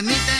Permite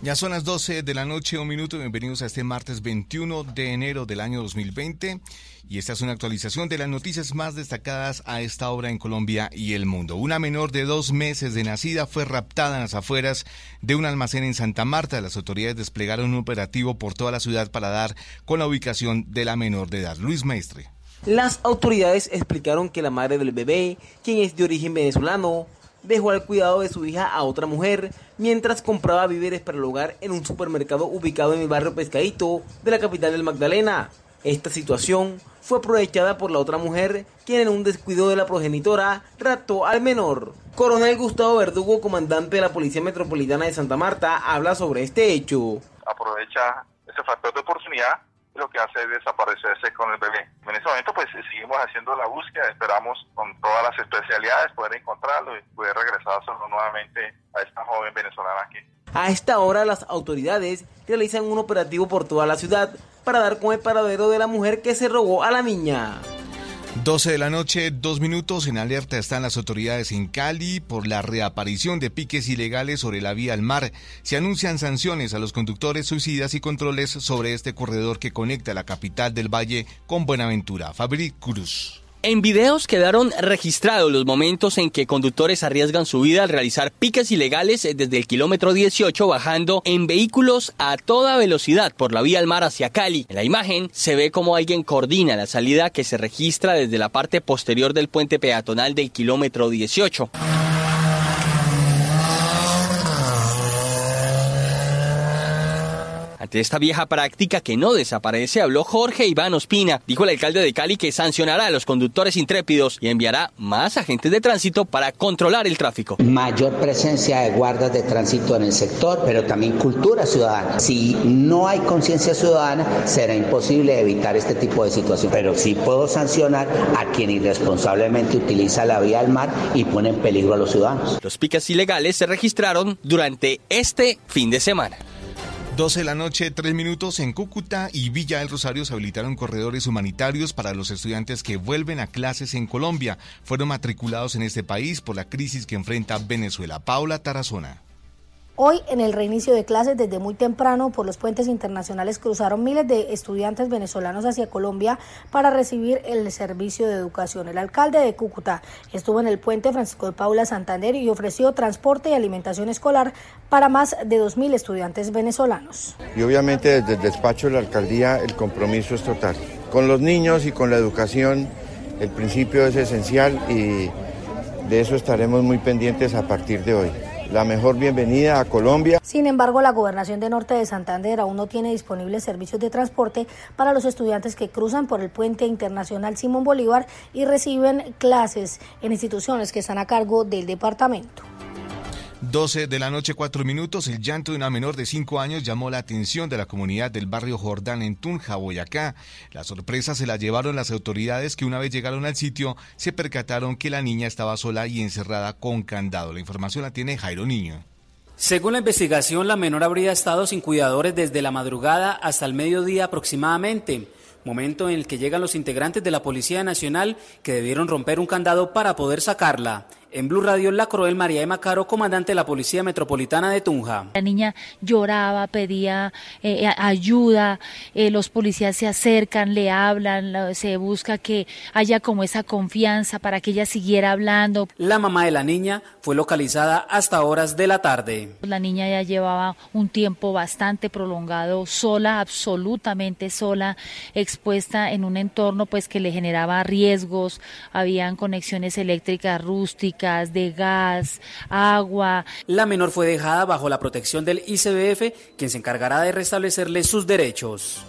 Ya son las 12 de la noche, un minuto. Bienvenidos a este martes 21 de enero del año 2020. Y esta es una actualización de las noticias más destacadas a esta hora en Colombia y el mundo. Una menor de dos meses de nacida fue raptada en las afueras de un almacén en Santa Marta. Las autoridades desplegaron un operativo por toda la ciudad para dar con la ubicación de la menor de edad. Luis Maestre. Las autoridades explicaron que la madre del bebé, quien es de origen venezolano, dejó al cuidado de su hija a otra mujer mientras compraba víveres para el hogar en un supermercado ubicado en el barrio Pescadito de la capital del Magdalena. Esta situación fue aprovechada por la otra mujer, quien en un descuido de la progenitora raptó al menor. Coronel Gustavo Verdugo, comandante de la Policía Metropolitana de Santa Marta, habla sobre este hecho. Aprovecha ese factor de oportunidad lo que hace es desaparecerse con el bebé. En ese momento pues seguimos haciendo la búsqueda, esperamos con todas las especialidades poder encontrarlo y poder regresárselo nuevamente a esta joven venezolana aquí. A esta hora las autoridades realizan un operativo por toda la ciudad para dar con el paradero de la mujer que se robó a la niña. 12 de la noche, dos minutos. En alerta están las autoridades en Cali por la reaparición de piques ilegales sobre la vía al mar. Se anuncian sanciones a los conductores suicidas y controles sobre este corredor que conecta la capital del valle con Buenaventura. Fabric Cruz. En videos quedaron registrados los momentos en que conductores arriesgan su vida al realizar piques ilegales desde el kilómetro 18 bajando en vehículos a toda velocidad por la vía al mar hacia Cali. En la imagen se ve como alguien coordina la salida que se registra desde la parte posterior del puente peatonal del kilómetro 18. Ante esta vieja práctica que no desaparece, habló Jorge Iván Ospina. Dijo el alcalde de Cali que sancionará a los conductores intrépidos y enviará más agentes de tránsito para controlar el tráfico. Mayor presencia de guardas de tránsito en el sector, pero también cultura ciudadana. Si no hay conciencia ciudadana, será imposible evitar este tipo de situación. Pero sí puedo sancionar a quien irresponsablemente utiliza la vía al mar y pone en peligro a los ciudadanos. Los piques ilegales se registraron durante este fin de semana. 12 de la noche, 3 minutos en Cúcuta y Villa del Rosario se habilitaron corredores humanitarios para los estudiantes que vuelven a clases en Colombia. Fueron matriculados en este país por la crisis que enfrenta Venezuela. Paula Tarazona. Hoy, en el reinicio de clases, desde muy temprano, por los puentes internacionales cruzaron miles de estudiantes venezolanos hacia Colombia para recibir el servicio de educación. El alcalde de Cúcuta estuvo en el puente Francisco de Paula Santander y ofreció transporte y alimentación escolar para más de 2.000 estudiantes venezolanos. Y obviamente desde el despacho de la alcaldía el compromiso es total. Con los niños y con la educación el principio es esencial y de eso estaremos muy pendientes a partir de hoy la mejor bienvenida a Colombia. Sin embargo, la gobernación de Norte de Santander aún no tiene disponibles servicios de transporte para los estudiantes que cruzan por el puente internacional Simón Bolívar y reciben clases en instituciones que están a cargo del departamento. 12 de la noche, 4 minutos. El llanto de una menor de 5 años llamó la atención de la comunidad del barrio Jordán en Tunja, Boyacá. La sorpresa se la llevaron las autoridades que una vez llegaron al sitio se percataron que la niña estaba sola y encerrada con candado. La información la tiene Jairo Niño. Según la investigación, la menor habría estado sin cuidadores desde la madrugada hasta el mediodía aproximadamente, momento en el que llegan los integrantes de la Policía Nacional que debieron romper un candado para poder sacarla. En Blue Radio, la cruel María Emma Caro, comandante de la Policía Metropolitana de Tunja. La niña lloraba, pedía eh, ayuda, eh, los policías se acercan, le hablan, se busca que haya como esa confianza para que ella siguiera hablando. La mamá de la niña fue localizada hasta horas de la tarde. La niña ya llevaba un tiempo bastante prolongado sola, absolutamente sola, expuesta en un entorno pues que le generaba riesgos, habían conexiones eléctricas rústicas de gas, agua. La menor fue dejada bajo la protección del ICBF, quien se encargará de restablecerle sus derechos.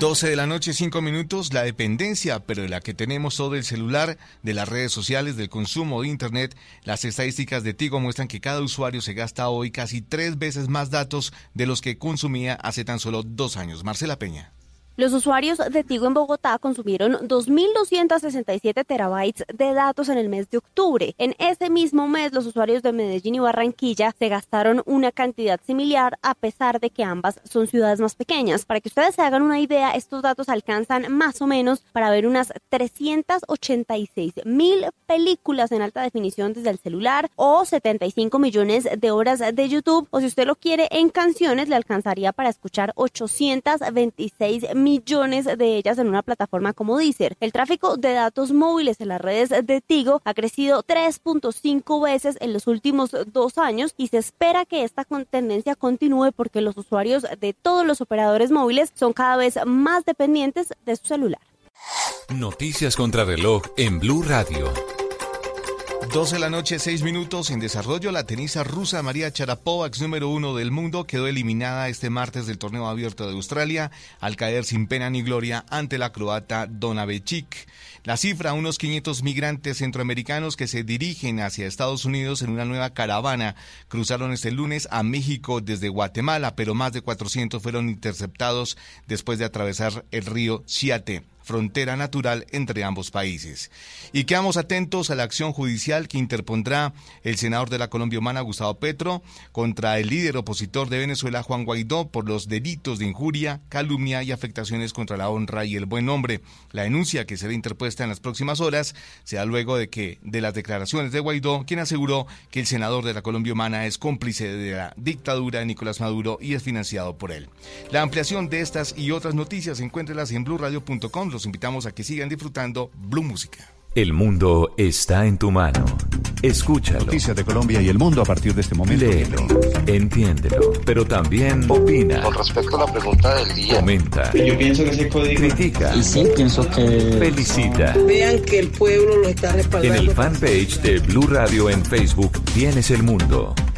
12 de la noche, 5 minutos, la dependencia, pero de la que tenemos todo el celular, de las redes sociales, del consumo de Internet, las estadísticas de Tigo muestran que cada usuario se gasta hoy casi tres veces más datos de los que consumía hace tan solo dos años. Marcela Peña. Los usuarios de Tigo en Bogotá consumieron 2.267 terabytes de datos en el mes de octubre. En ese mismo mes, los usuarios de Medellín y Barranquilla se gastaron una cantidad similar a pesar de que ambas son ciudades más pequeñas. Para que ustedes se hagan una idea, estos datos alcanzan más o menos para ver unas 386 mil películas en alta definición desde el celular o 75 millones de horas de YouTube o si usted lo quiere en canciones le alcanzaría para escuchar 826 mil millones de ellas en una plataforma como Deezer. El tráfico de datos móviles en las redes de Tigo ha crecido 3.5 veces en los últimos dos años y se espera que esta tendencia continúe porque los usuarios de todos los operadores móviles son cada vez más dependientes de su celular. Noticias contra reloj en Blue Radio. 12 de la noche, 6 minutos. En desarrollo, la tenista rusa María Sharapova, ex número uno del mundo, quedó eliminada este martes del torneo abierto de Australia al caer sin pena ni gloria ante la croata Dona Becic. La cifra, unos 500 migrantes centroamericanos que se dirigen hacia Estados Unidos en una nueva caravana cruzaron este lunes a México desde Guatemala, pero más de 400 fueron interceptados después de atravesar el río Chiate frontera natural entre ambos países. Y quedamos atentos a la acción judicial que interpondrá el senador de la Colombia Humana, Gustavo Petro, contra el líder opositor de Venezuela, Juan Guaidó, por los delitos de injuria, calumnia y afectaciones contra la honra y el buen nombre. La denuncia que será interpuesta en las próximas horas se da luego de que de las declaraciones de Guaidó, quien aseguró que el senador de la Colombia Humana es cómplice de la dictadura de Nicolás Maduro y es financiado por él. La ampliación de estas y otras noticias en blurradio.com los invitamos a que sigan disfrutando Blue Música. El mundo está en tu mano. Escúchalo. Noticias de Colombia y el mundo a partir de este momento. Léelo, entiéndelo, pero también opina. Con respecto a la pregunta del día. Comenta. Yo pienso que ese código. Critica. Y sí, pienso que. Felicita. Vean que el pueblo lo está respaldando. En el fanpage de Blue Radio en Facebook tienes el mundo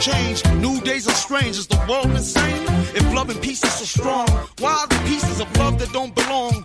Change. New days are strange. Is the world insane? If love and peace is so strong, why are the pieces of love that don't belong?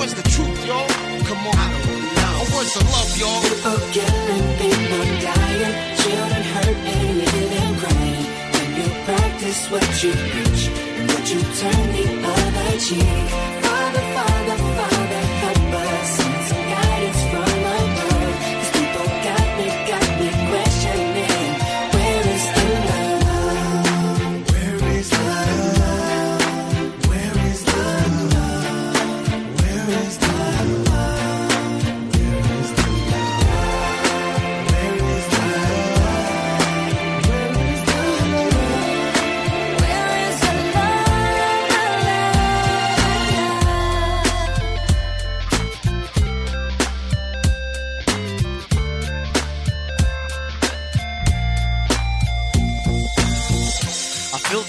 Where's the truth, y'all? Come on. I don't know. Where's the love, y'all? People killing, people dying, children hurt and you hear them crying. When you practice what you preach and what you turn the other cheek. Father, Father, Father,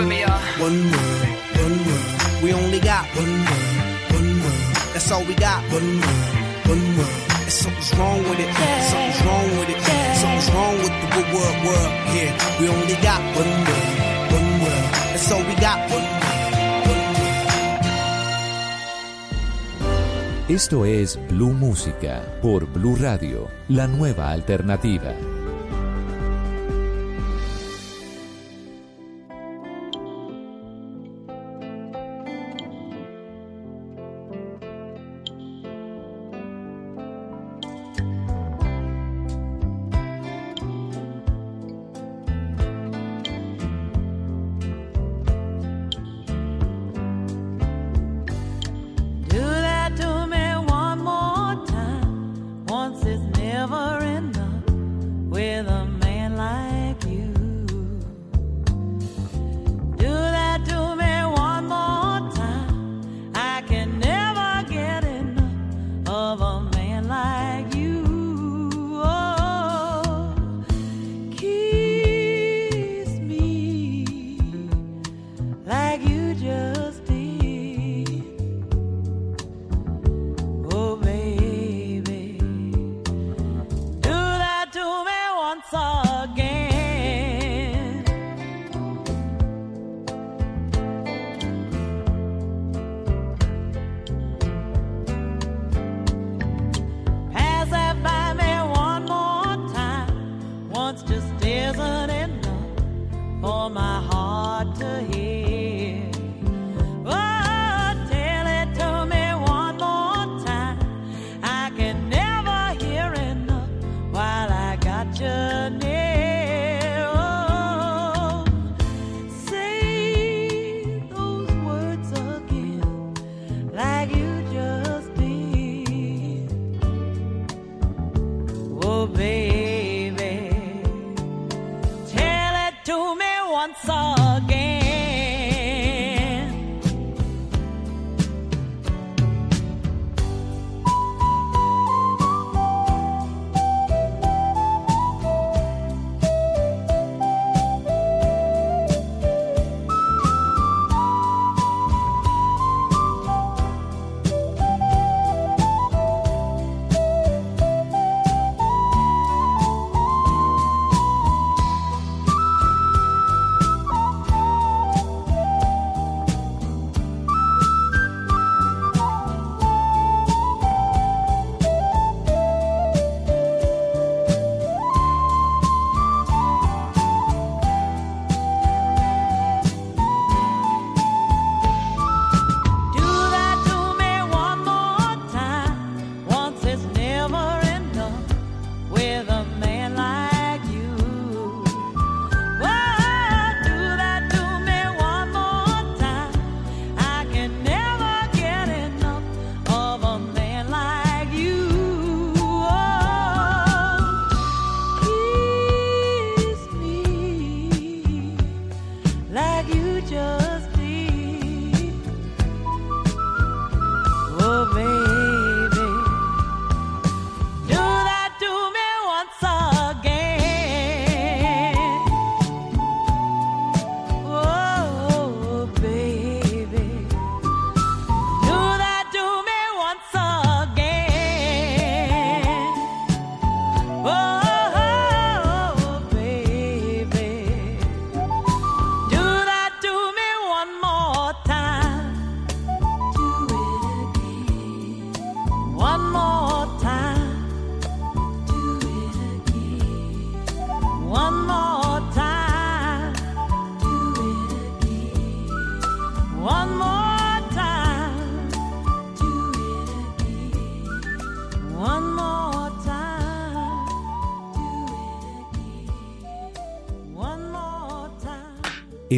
With me, y'all. One world, one world. We only got one world, one world. That's all we got. One world, one world. And something's wrong with it. Something's wrong with it. Something's wrong with the good world, world. Yeah, we only got one world, one world. That's all we got. One world. Esto es Blue Música por Blue Radio, la nueva alternativa.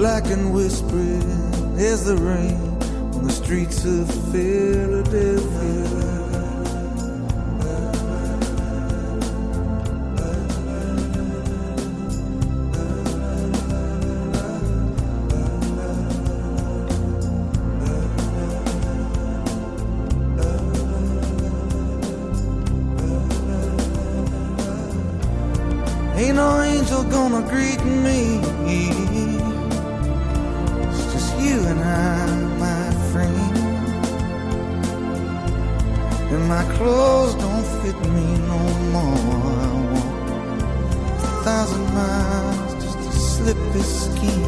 black and whispering is the rain on the streets of Philadelphia. my clothes don't fit me no more. I want a thousand miles just to slip this skin.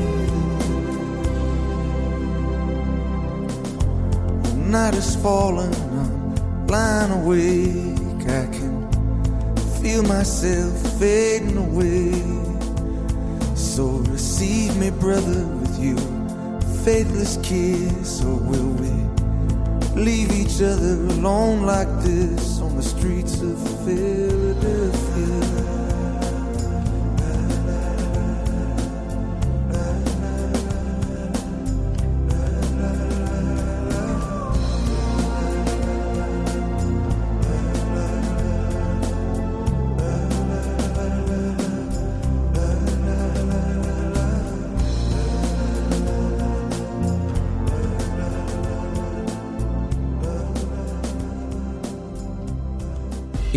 The night is falling, I'm lying awake. I can feel myself fading away. So receive me, brother, with you, faithless kiss, or will we? leave each other alone like this on the streets of Philadelphia.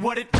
what it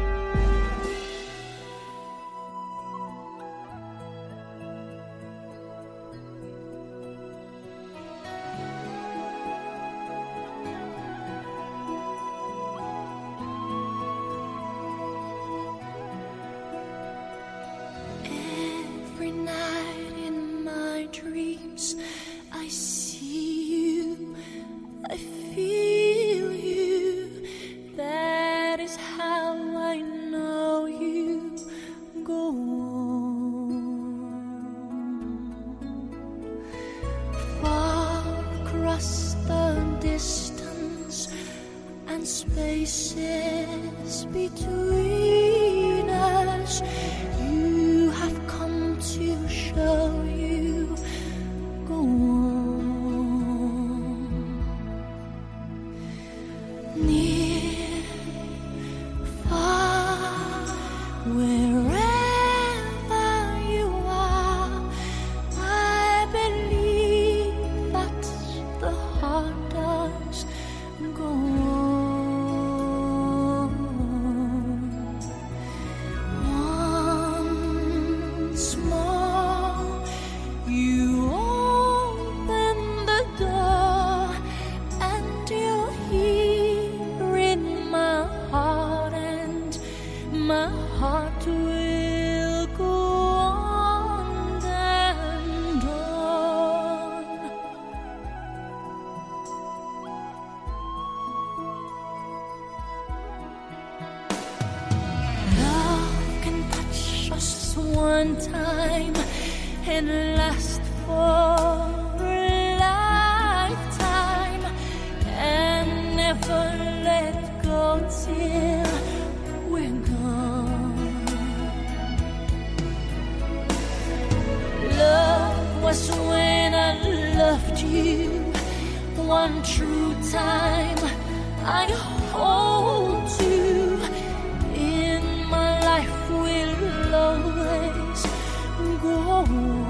舞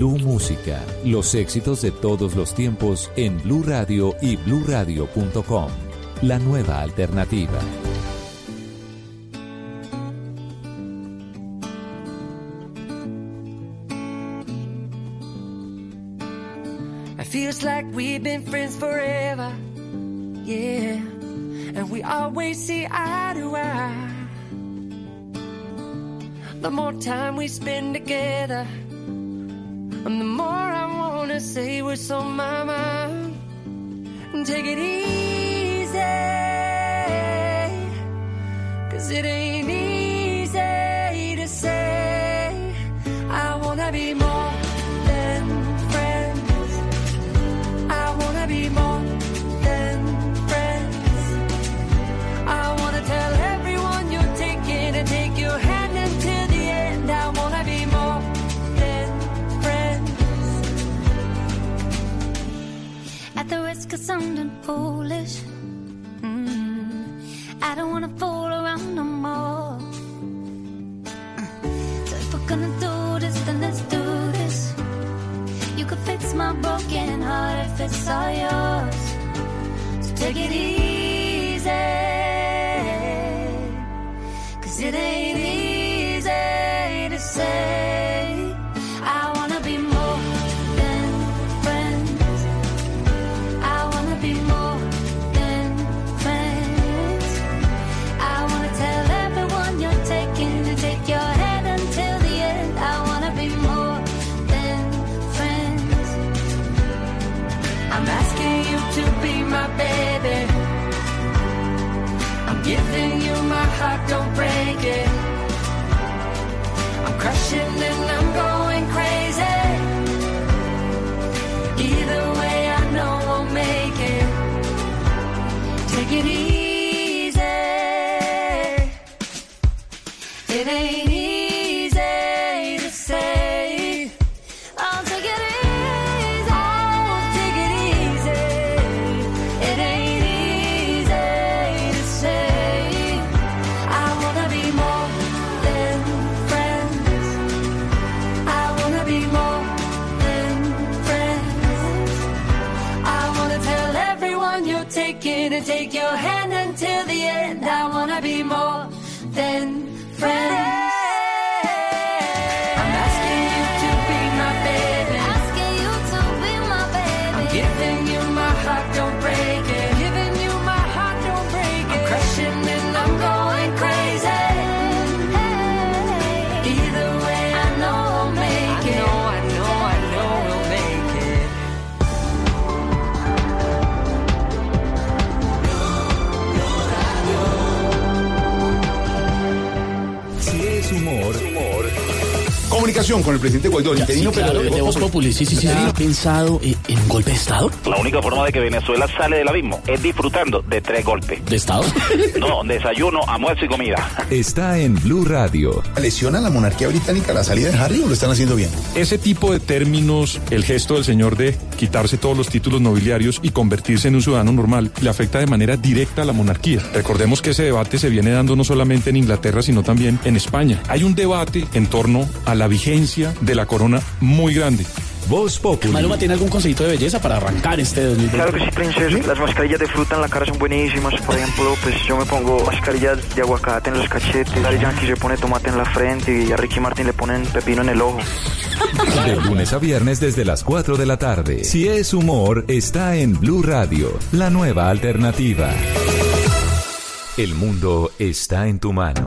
Blue Música, los éxitos de todos los tiempos en Blue Radio y bluradio.com. La nueva alternativa. It feels like we've been friends forever. Yeah. And we always see eye to eye. The more time we spend together. Say what's on my mind. Take it easy, cause it ain't easy sounding foolish, mm, I don't wanna fool around no more. So if we're gonna do this, then let's do this. You could fix my broken heart if it's all yours. So take it easy, I don't break. Comunicación con el presidente Guaidó, Ya, interino, sí, claro, pero de Voz Populi, sí, sí, sí. ¿Ha pensado eh, en un golpe de Estado? La única forma de que Venezuela sale del abismo es disfrutando de tres golpes. ¿De Estado? No, desayuno, almuerzo y comida. está en Blue Radio. ¿Lesiona la monarquía británica la salida de Harry o lo están haciendo bien? Ese tipo de términos, el gesto del señor de quitarse todos los títulos nobiliarios y convertirse en un ciudadano normal, le afecta de manera directa a la monarquía. Recordemos que ese debate se viene dando no solamente en Inglaterra, sino también en España. Hay un debate en torno a la vigencia de la corona muy grande. Voz Populi. Maluma tiene algún consejito de belleza para arrancar este 2020. Claro que sí, princesa. Las mascarillas de fruta en la cara son buenísimas. Por ejemplo, pues yo me pongo mascarillas de aguacate en los cachetes. Daddy Yankee se pone tomate en la frente y a Ricky Martin le ponen pepino en el ojo. De lunes a viernes desde las 4 de la tarde. Si es humor, está en Blue Radio, la nueva alternativa. El mundo está en tu mano.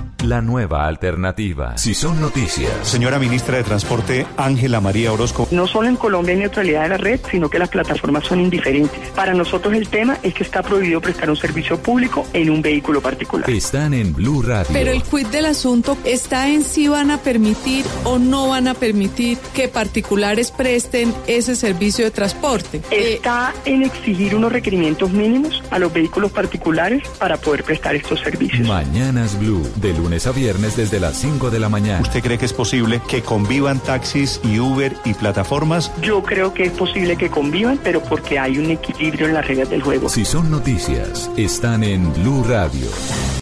la nueva alternativa. Si son noticias, Señora ministra de Transporte Ángela María Orozco. No solo en Colombia hay neutralidad de la red, sino que las plataformas son indiferentes. Para nosotros el tema es que está prohibido prestar un servicio público en un vehículo particular. están en Blue Radio. Pero el quid del asunto está en si van a permitir o no van a permitir que particulares presten ese servicio de transporte. Eh, Está en exigir unos requerimientos mínimos a los vehículos particulares para poder prestar estos servicios. Mañanas Blue, de lunes a viernes desde las 5 de la mañana. ¿Usted cree que es posible que convivan taxis y Uber y plataformas? Yo creo que es posible que convivan, pero porque hay un equilibrio en las reglas del juego. Si son noticias, están en Blue Radio.